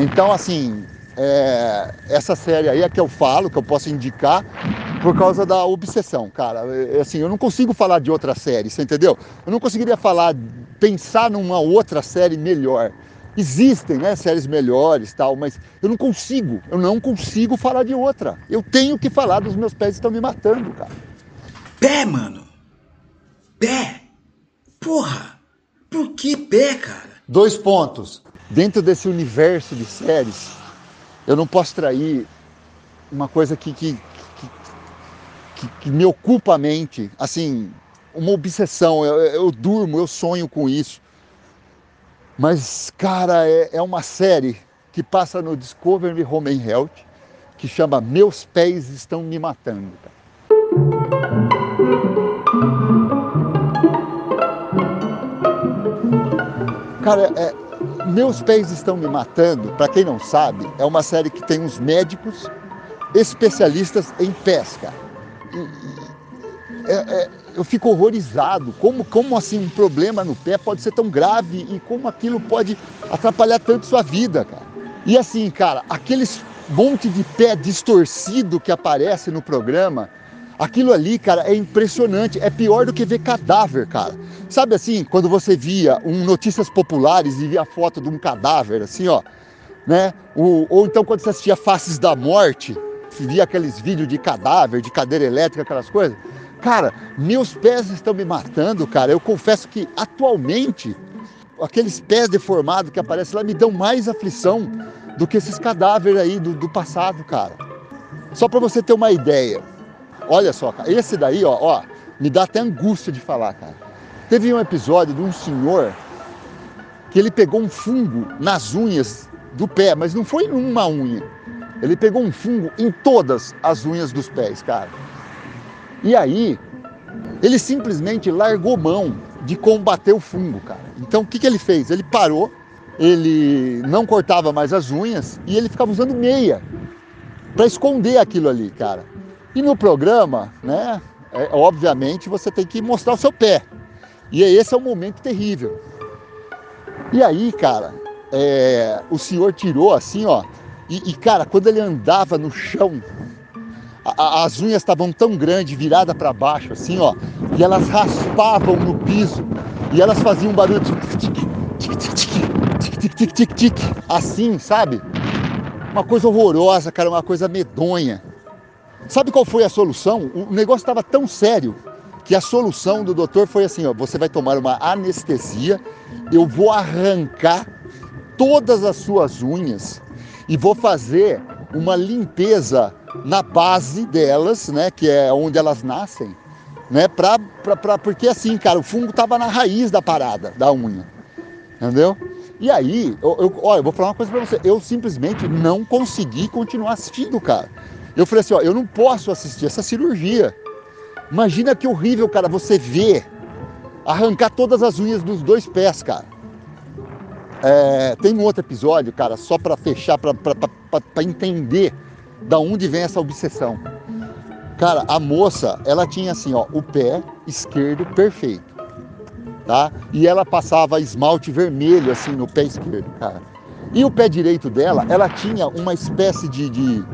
Então, assim, é, essa série aí é que eu falo, que eu posso indicar, por causa da obsessão, cara. É, assim, eu não consigo falar de outra série, você entendeu? Eu não conseguiria falar, pensar numa outra série melhor. Existem, né, séries melhores, tal, mas eu não consigo, eu não consigo falar de outra. Eu tenho que falar dos meus pés estão me matando, cara. Pé, mano. Pé. Porra. Por que pé, cara? Dois pontos. Dentro desse universo de séries, eu não posso trair uma coisa que, que, que, que me ocupa a mente, assim, uma obsessão. Eu, eu, durmo, eu sonho com isso. Mas, cara, é, é uma série que passa no Discovery Home and Health, que chama Meus Pés Estão Me Matando. Cara, é, Meus Pés Estão Me Matando, para quem não sabe, é uma série que tem uns médicos especialistas em pesca. É, é, eu fico horrorizado. Como, como assim um problema no pé pode ser tão grave e como aquilo pode atrapalhar tanto sua vida, cara. E assim, cara, aqueles monte de pé distorcido que aparece no programa, aquilo ali, cara, é impressionante. É pior do que ver cadáver, cara. Sabe assim, quando você via um Notícias Populares e via a foto de um cadáver, assim, ó, né? O, ou então quando você assistia Faces da Morte, via aqueles vídeos de cadáver, de cadeira elétrica, aquelas coisas. Cara, meus pés estão me matando, cara. Eu confesso que atualmente aqueles pés deformados que aparecem lá me dão mais aflição do que esses cadáveres aí do, do passado, cara. Só para você ter uma ideia. Olha só, cara, esse daí, ó, ó, me dá até angústia de falar, cara. Teve um episódio de um senhor que ele pegou um fungo nas unhas do pé, mas não foi numa unha. Ele pegou um fungo em todas as unhas dos pés, cara. E aí, ele simplesmente largou mão de combater o fungo, cara. Então, o que, que ele fez? Ele parou, ele não cortava mais as unhas e ele ficava usando meia para esconder aquilo ali, cara. E no programa, né, é, obviamente você tem que mostrar o seu pé. E esse é um momento terrível. E aí, cara, é, o senhor tirou assim, ó, e, e, cara, quando ele andava no chão, a, a, as unhas estavam tão grandes, virada para baixo, assim, ó, e elas raspavam no piso e elas faziam um barulho tic-tic-tic, assim, sabe? Uma coisa horrorosa, cara, uma coisa medonha. Sabe qual foi a solução? O negócio estava tão sério que a solução do doutor foi assim: ó, você vai tomar uma anestesia, eu vou arrancar todas as suas unhas e vou fazer uma limpeza na base delas, né, que é onde elas nascem, né, pra, pra, pra porque assim, cara, o fungo tava na raiz da parada, da unha, entendeu? E aí, eu, eu, olha, eu vou falar uma coisa pra você, eu simplesmente não consegui continuar assistindo, cara. Eu falei assim, ó, eu não posso assistir essa cirurgia. Imagina que horrível, cara, você ver arrancar todas as unhas dos dois pés, cara. É, tem um outro episódio, cara, só para fechar, para entender da onde vem essa obsessão. Cara, a moça, ela tinha assim, ó, o pé esquerdo perfeito, tá? E ela passava esmalte vermelho assim no pé esquerdo, cara. E o pé direito dela, ela tinha uma espécie de, de,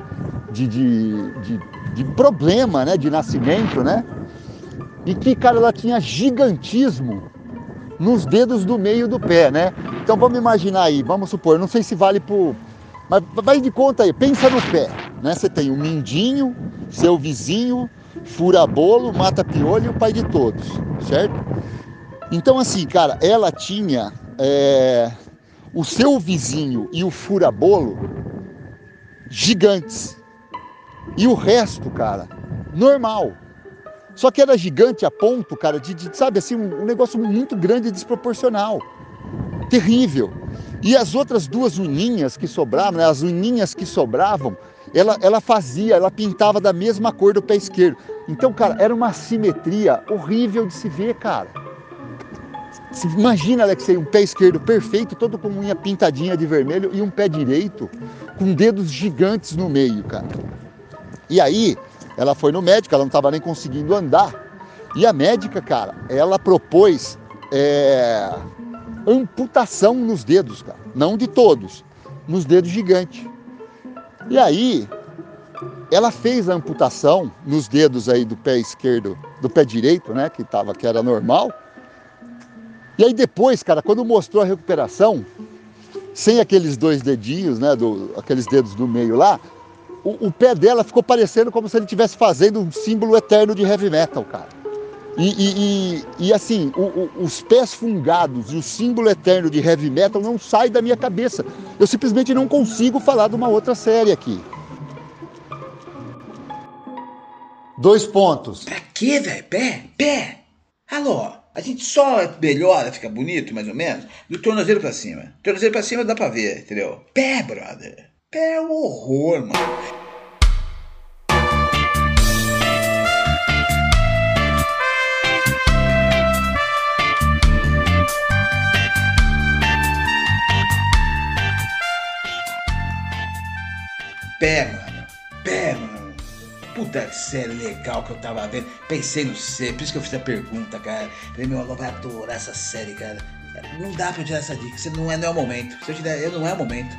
de, de, de, de problema, né, de nascimento, né? E que, cara, ela tinha gigantismo nos dedos do meio do pé, né? Então vamos imaginar aí, vamos supor, não sei se vale por. Mas vai de conta aí, pensa no pé, né? Você tem o mindinho, seu vizinho, fura-bolo, mata-piolho e o pai de todos, certo? Então, assim, cara, ela tinha é, o seu vizinho e o fura-bolo gigantes. E o resto, cara, normal. Só que era gigante a ponto, cara, de, de sabe assim, um, um negócio muito grande e desproporcional. Terrível. E as outras duas uninhas que sobravam, né, as uninhas que sobravam, ela, ela fazia, ela pintava da mesma cor do pé esquerdo. Então, cara, era uma simetria horrível de se ver, cara. Imagina, Alexei, um pé esquerdo perfeito, todo com unha pintadinha de vermelho, e um pé direito com dedos gigantes no meio, cara. E aí, ela foi no médico, ela não estava nem conseguindo andar. E a médica, cara, ela propôs é, amputação nos dedos, cara. Não de todos, nos dedos gigantes. E aí, ela fez a amputação nos dedos aí do pé esquerdo, do pé direito, né, que tava que era normal. E aí depois, cara, quando mostrou a recuperação, sem aqueles dois dedinhos, né, do, aqueles dedos do meio lá, o, o pé dela ficou parecendo como se ele estivesse fazendo um símbolo eterno de heavy metal, cara. E, e, e, e assim, o, o, os pés fungados e o símbolo eterno de heavy metal não sai da minha cabeça. Eu simplesmente não consigo falar de uma outra série aqui. Dois pontos. Pra quê, velho? Pé? Pé? Alô? A gente só melhora, fica bonito, mais ou menos, do tornozelo pra cima. Tornozelo pra cima dá pra ver, entendeu? Pé, brother. É um horror, mano. Pé, mano. Pé, mano. Puta que série legal que eu tava vendo. Pensei no C, por isso que eu fiz a pergunta, cara. Falei, meu aluno vai adorar essa série, cara. Não dá pra eu tirar essa dica, não é, não é o momento. Se eu der, eu não é o momento.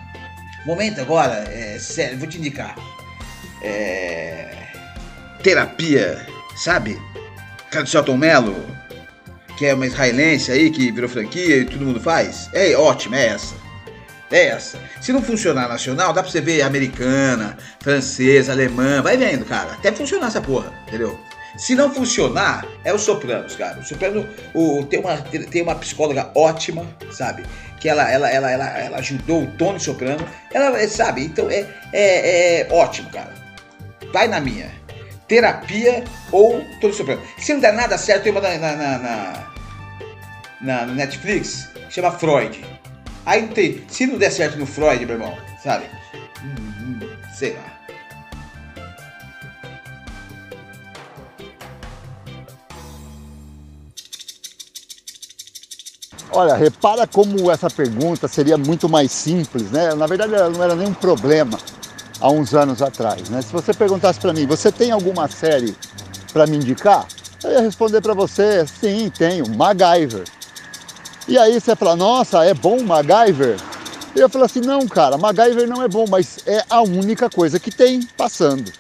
Momento agora, é sério, vou te indicar. É. Terapia, sabe? Cara do Celton Mello, que é uma israelense aí que virou franquia e todo mundo faz. É ótimo, é essa. É essa. Se não funcionar nacional, dá pra você ver americana, francesa, alemã, vai vendo, cara. Até funcionar essa porra, entendeu? Se não funcionar, é o Sopranos, cara. O Soprano o, tem, uma, tem uma psicóloga ótima, sabe? Que ela, ela, ela, ela, ela ajudou o Tony Soprano. Ela, é, sabe? Então é, é, é ótimo, cara. Vai na minha. Terapia ou Tony Soprano. Se não der nada certo, tem uma na, na, na, na, na Netflix, chama Freud. Aí não tem. Se não der certo no Freud, meu irmão, sabe? Hum, hum, sei lá. Olha, repara como essa pergunta seria muito mais simples, né? Na verdade, ela não era nenhum problema há uns anos atrás, né? Se você perguntasse para mim, você tem alguma série para me indicar? Eu ia responder para você, sim, tenho, MacGyver. E aí você fala, nossa, é bom MacGyver? Eu falo assim, não, cara, MacGyver não é bom, mas é a única coisa que tem passando.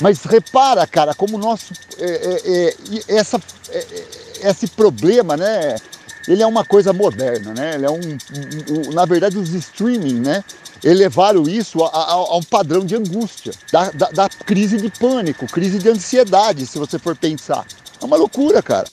Mas repara, cara, como nosso. É, é, é, essa, é, é, esse problema, né? Ele é uma coisa moderna, né? Ele é um, um, um na verdade, os streaming, né? Elevaram isso a, a, a um padrão de angústia, da, da, da crise de pânico, crise de ansiedade, se você for pensar. É uma loucura, cara.